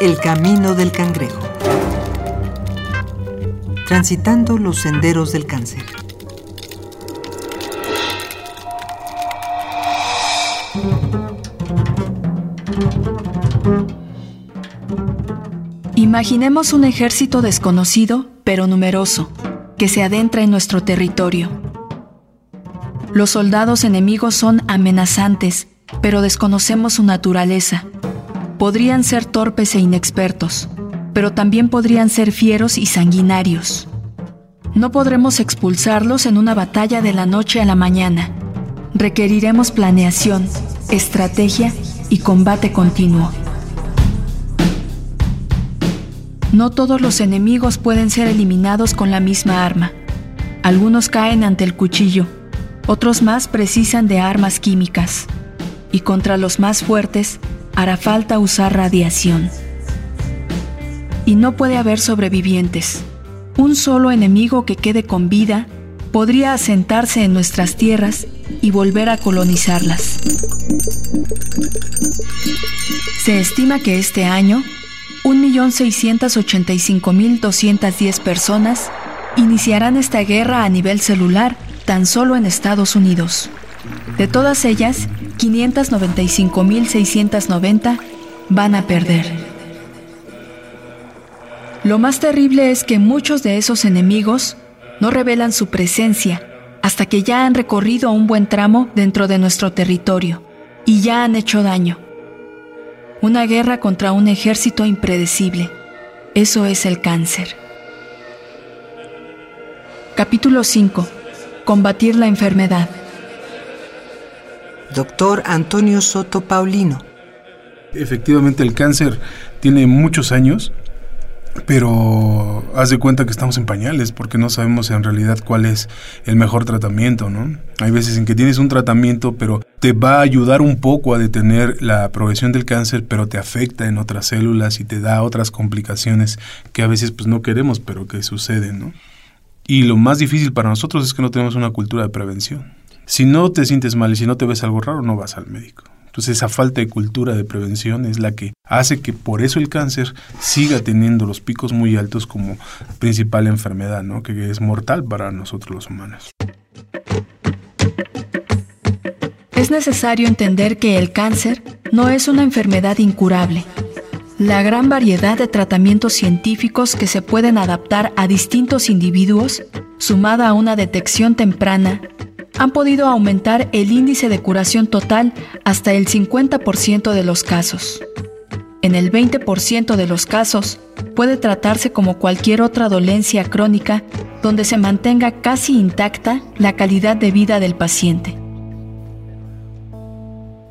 El camino del cangrejo. Transitando los senderos del cáncer. Imaginemos un ejército desconocido, pero numeroso, que se adentra en nuestro territorio. Los soldados enemigos son amenazantes, pero desconocemos su naturaleza. Podrían ser torpes e inexpertos, pero también podrían ser fieros y sanguinarios. No podremos expulsarlos en una batalla de la noche a la mañana. Requeriremos planeación, estrategia y combate continuo. No todos los enemigos pueden ser eliminados con la misma arma. Algunos caen ante el cuchillo, otros más precisan de armas químicas. Y contra los más fuertes hará falta usar radiación. Y no puede haber sobrevivientes. Un solo enemigo que quede con vida podría asentarse en nuestras tierras y volver a colonizarlas. Se estima que este año 1.685.210 personas iniciarán esta guerra a nivel celular tan solo en Estados Unidos. De todas ellas, 595.690 van a perder. Lo más terrible es que muchos de esos enemigos no revelan su presencia hasta que ya han recorrido un buen tramo dentro de nuestro territorio y ya han hecho daño. Una guerra contra un ejército impredecible. Eso es el cáncer. Capítulo 5. Combatir la enfermedad. Doctor Antonio Soto Paulino. Efectivamente, el cáncer tiene muchos años pero haz de cuenta que estamos en pañales porque no sabemos en realidad cuál es el mejor tratamiento, ¿no? Hay veces en que tienes un tratamiento, pero te va a ayudar un poco a detener la progresión del cáncer, pero te afecta en otras células y te da otras complicaciones que a veces pues no queremos, pero que suceden, ¿no? Y lo más difícil para nosotros es que no tenemos una cultura de prevención. Si no te sientes mal y si no te ves algo raro, no vas al médico. Entonces esa falta de cultura de prevención es la que hace que por eso el cáncer siga teniendo los picos muy altos como principal enfermedad, ¿no? que es mortal para nosotros los humanos. Es necesario entender que el cáncer no es una enfermedad incurable. La gran variedad de tratamientos científicos que se pueden adaptar a distintos individuos, sumada a una detección temprana, han podido aumentar el índice de curación total hasta el 50% de los casos. En el 20% de los casos, puede tratarse como cualquier otra dolencia crónica donde se mantenga casi intacta la calidad de vida del paciente.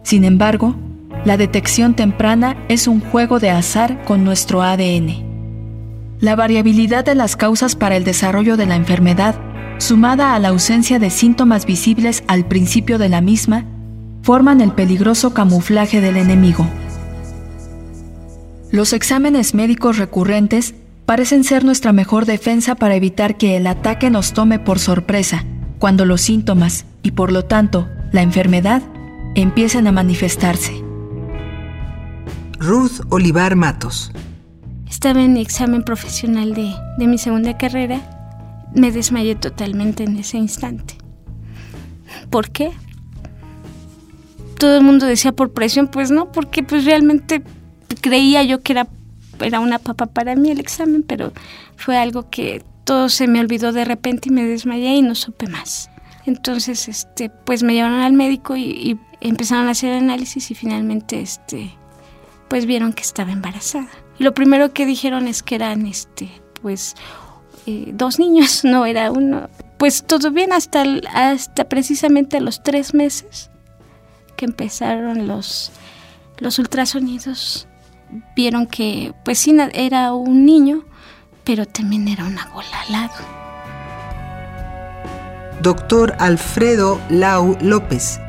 Sin embargo, la detección temprana es un juego de azar con nuestro ADN. La variabilidad de las causas para el desarrollo de la enfermedad sumada a la ausencia de síntomas visibles al principio de la misma, forman el peligroso camuflaje del enemigo. Los exámenes médicos recurrentes parecen ser nuestra mejor defensa para evitar que el ataque nos tome por sorpresa cuando los síntomas y por lo tanto la enfermedad empiecen a manifestarse. Ruth Olivar Matos. Estaba en mi examen profesional de, de mi segunda carrera me desmayé totalmente en ese instante. ¿Por qué? Todo el mundo decía por presión, pues no, porque pues realmente creía yo que era, era una papa para mí el examen, pero fue algo que todo se me olvidó de repente y me desmayé y no supe más. Entonces, este, pues me llevaron al médico y, empezaron a hacer análisis y finalmente, este, pues vieron que estaba embarazada. Lo primero que dijeron es que eran, este, pues eh, dos niños, no era uno. Pues todo bien hasta, hasta precisamente los tres meses que empezaron los, los ultrasonidos. Vieron que pues sí era un niño, pero también era una bola al lado. Doctor Alfredo Lau López.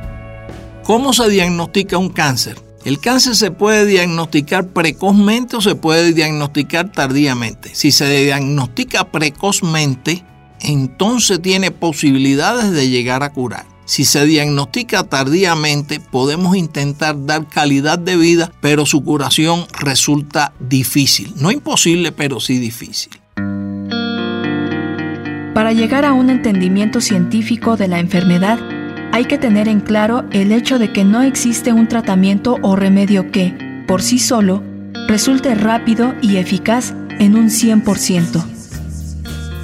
¿Cómo se diagnostica un cáncer? El cáncer se puede diagnosticar precozmente o se puede diagnosticar tardíamente. Si se diagnostica precozmente, entonces tiene posibilidades de llegar a curar. Si se diagnostica tardíamente, podemos intentar dar calidad de vida, pero su curación resulta difícil. No imposible, pero sí difícil. Para llegar a un entendimiento científico de la enfermedad, hay que tener en claro el hecho de que no existe un tratamiento o remedio que, por sí solo, resulte rápido y eficaz en un 100%.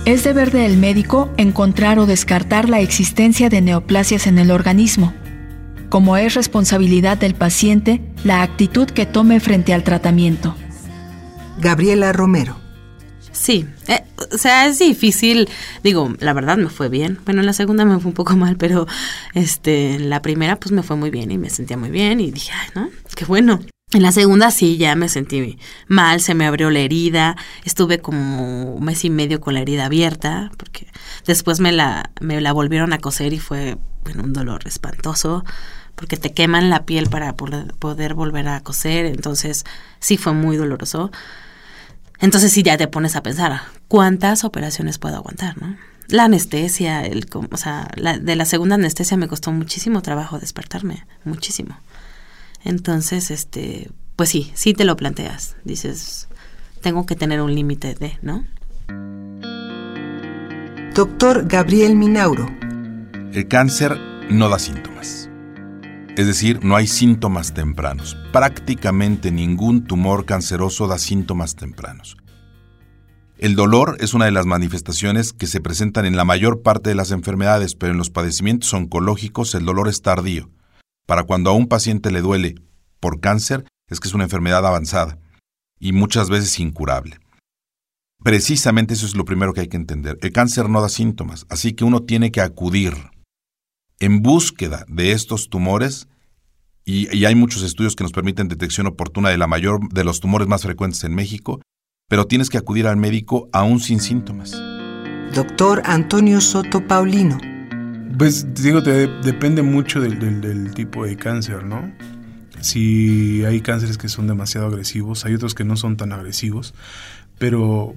Es deber del médico encontrar o descartar la existencia de neoplasias en el organismo, como es responsabilidad del paciente la actitud que tome frente al tratamiento. Gabriela Romero. Sí, eh, o sea, es difícil. Digo, la verdad me fue bien. Bueno, en la segunda me fue un poco mal, pero este, la primera pues me fue muy bien y me sentía muy bien y dije, ay, ¿no? Qué bueno. En la segunda sí, ya me sentí mal, se me abrió la herida, estuve como un mes y medio con la herida abierta, porque después me la, me la volvieron a coser y fue un dolor espantoso, porque te queman la piel para poder volver a coser, entonces sí fue muy doloroso. Entonces sí ya te pones a pensar, ¿cuántas operaciones puedo aguantar, no? La anestesia, el, o sea, de la segunda anestesia me costó muchísimo trabajo despertarme, muchísimo. Entonces, este, pues sí, sí te lo planteas. Dices, tengo que tener un límite de, ¿no? Doctor Gabriel Minauro. El cáncer no da síntomas. Es decir, no hay síntomas tempranos. Prácticamente ningún tumor canceroso da síntomas tempranos. El dolor es una de las manifestaciones que se presentan en la mayor parte de las enfermedades, pero en los padecimientos oncológicos el dolor es tardío. Para cuando a un paciente le duele por cáncer es que es una enfermedad avanzada y muchas veces incurable. Precisamente eso es lo primero que hay que entender. El cáncer no da síntomas, así que uno tiene que acudir en búsqueda de estos tumores y, y, hay muchos estudios que nos permiten detección oportuna de la mayor de los tumores más frecuentes en México, pero tienes que acudir al médico aún sin síntomas. Doctor Antonio Soto Paulino. Pues digo, te, depende mucho del, del, tipo de cáncer, ¿no? Si hay cánceres que son demasiado agresivos, hay otros que no son tan agresivos, pero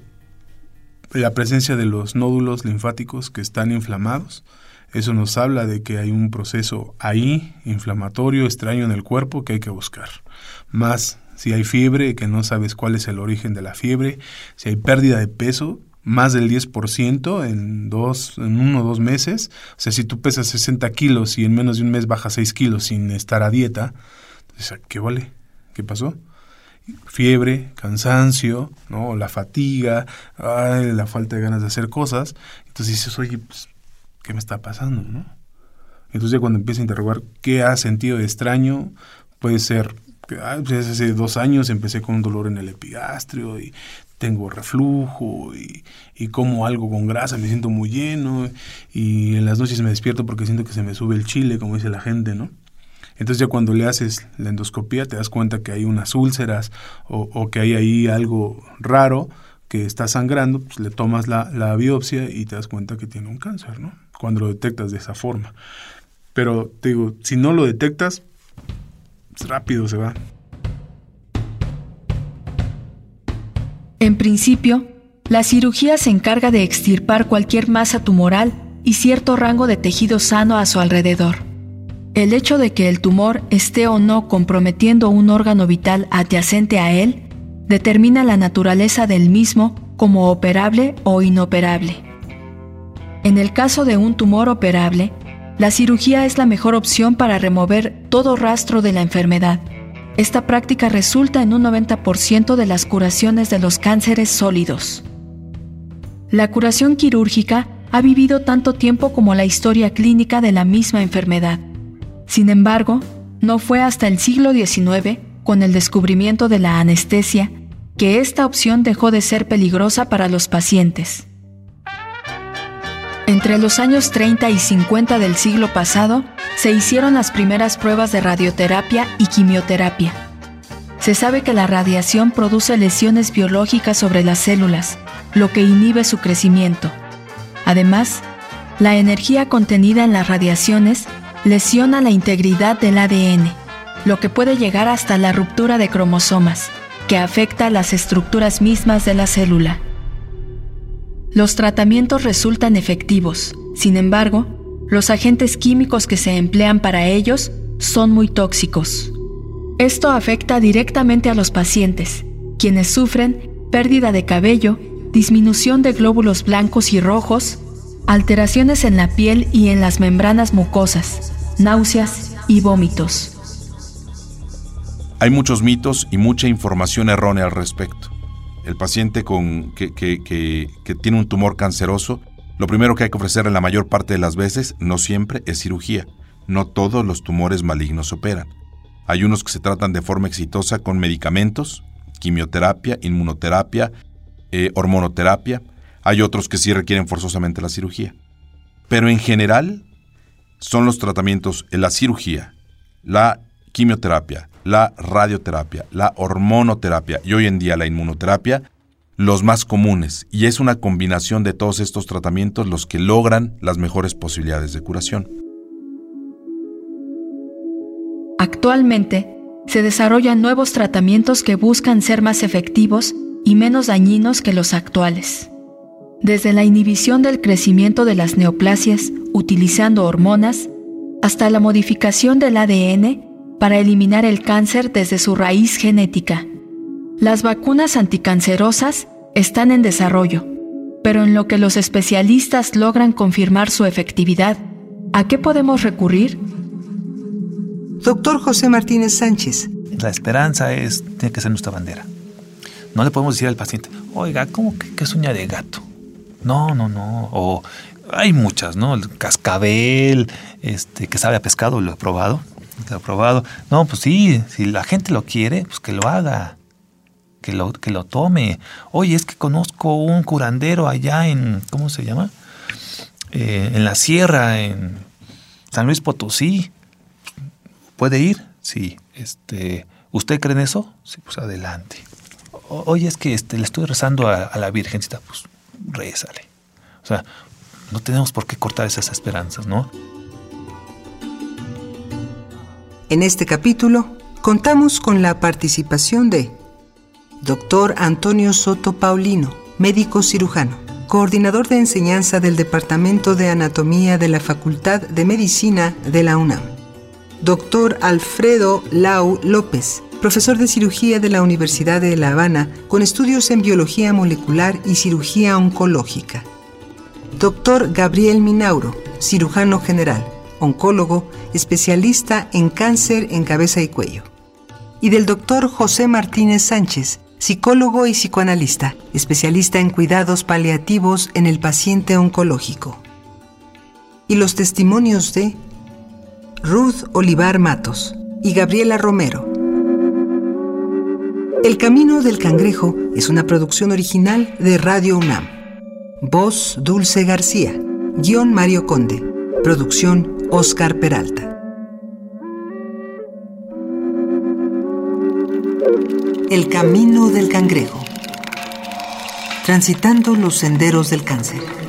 la presencia de los nódulos linfáticos que están inflamados, eso nos habla de que hay un proceso ahí inflamatorio, extraño en el cuerpo que hay que buscar. Más si hay fiebre, que no sabes cuál es el origen de la fiebre, si hay pérdida de peso, más del 10% en, dos, en uno o dos meses. O sea, si tú pesas 60 kilos y en menos de un mes bajas 6 kilos sin estar a dieta, entonces, ¿qué vale? ¿Qué pasó? Fiebre, cansancio, ¿no? la fatiga, la falta de ganas de hacer cosas. Entonces dices, oye, pues, ¿qué me está pasando? ¿no? Entonces ya cuando empiezas a interrogar qué has sentido de extraño, puede ser que pues, hace dos años empecé con un dolor en el epigastrio y tengo reflujo y, como algo con grasa, me siento muy lleno y en las noches me despierto porque siento que se me sube el chile, como dice la gente, ¿no? Entonces ya cuando le haces la endoscopía te das cuenta que hay unas úlceras o, o que hay ahí algo raro que está sangrando, pues le tomas la, la, biopsia y te das cuenta que tiene un cáncer, ¿no? Cuando lo detectas de esa forma. Pero te digo, si no lo detectas, rápido se va. En principio, la cirugía se encarga de extirpar cualquier masa tumoral y cierto rango de tejido sano a su alrededor. El hecho de que el tumor esté o no comprometiendo un órgano vital adyacente a él determina la naturaleza del mismo como operable o inoperable. En el caso de un tumor operable, la cirugía es la mejor opción para remover todo rastro de la enfermedad esta práctica resulta en un 90% de las curaciones de los cánceres sólidos. La curación quirúrgica ha vivido tanto tiempo como la historia clínica de la misma enfermedad. Sin embargo, no fue hasta el siglo XIX, con el descubrimiento de la anestesia, que esta opción dejó de ser peligrosa para los pacientes. Entre los años 30 y 50 del siglo pasado, se hicieron las primeras pruebas de radioterapia y quimioterapia. Se sabe que la radiación produce lesiones biológicas sobre las células, lo que inhibe su crecimiento. Además, la energía contenida en las radiaciones lesiona la integridad del ADN, lo que puede llegar hasta la ruptura de cromosomas, que afecta las estructuras mismas de la célula. Los tratamientos resultan efectivos, sin embargo, Los agentes químicos que se emplean para ellos son muy tóxicos. Esto afecta directamente a los pacientes, quienes sufren pérdida de cabello, disminución de glóbulos blancos y rojos, alteraciones en la piel y en las membranas mucosas, náuseas y vómitos. Hay muchos mitos y mucha información errónea al respecto. El paciente con, que, que tiene un tumor canceroso, lo primero que hay que ofrecer en la mayor parte de las veces, no siempre, es cirugía. No todos los tumores malignos operan. Hay unos que se tratan de forma exitosa con medicamentos, quimioterapia, inmunoterapia, eh, hormonoterapia. Hay otros que sí requieren forzosamente la cirugía. Pero en general son los tratamientos, en la cirugía, la quimioterapia, la radioterapia, la hormonoterapia y hoy en día la inmunoterapia, los más comunes. Y es una combinación de todos estos tratamientos los que logran las mejores posibilidades de curación. Actualmente, se desarrollan nuevos tratamientos que buscan ser más efectivos y menos dañinos que los actuales. Desde la inhibición del crecimiento de las neoplasias utilizando hormonas, hasta la modificación del ADN para eliminar el cáncer desde su raíz genética. Las vacunas anticancerosas están en desarrollo, pero en lo que los especialistas logran confirmar su efectividad, ¿a qué podemos recurrir? Doctor José Martínez Sánchez. La esperanza es, tiene que ser nuestra bandera. No le podemos decir al paciente, oiga, ¿cómo que, es uña de gato? No, no, no. O hay muchas, ¿no? El cascabel, este, que sabe a pescado, lo he probado. Lo he probado. No, pues sí, si la gente lo quiere, pues que lo haga. Que lo, que lo tome. Oye, es que conozco un curandero allá en, ¿cómo se llama? Eh, en la sierra, en San Luis Potosí. ¿Puede ir? Sí. Este, ¿Usted cree en eso? Sí, pues adelante. oye, es que este, le estoy rezando a, a la Virgencita. Pues rézale. O sea, no tenemos por qué cortar esas esperanzas, ¿no? En este capítulo contamos con la participación de Dr. Antonio Soto Paulino, médico cirujano, coordinador de enseñanza del Departamento de Anatomía de la Facultad de Medicina de la UNAM. Doctor Alfredo Lau López, profesor de cirugía de la Universidad de La Habana, con estudios en biología molecular y cirugía oncológica. Doctor Gabriel Minauro, cirujano general, oncólogo, especialista en cáncer en cabeza y cuello. Y del doctor José Martínez Sánchez, psicólogo y psicoanalista, especialista en cuidados paliativos en el paciente oncológico. Y los testimonios de Ruth Olivar Matos y Gabriela Romero. El Camino del Cangrejo es una producción original de Radio UNAM. Voz Dulce García. Guión Mario Conde. Producción Oscar Peralta. El Camino del Cangrejo. Transitando los senderos del cáncer.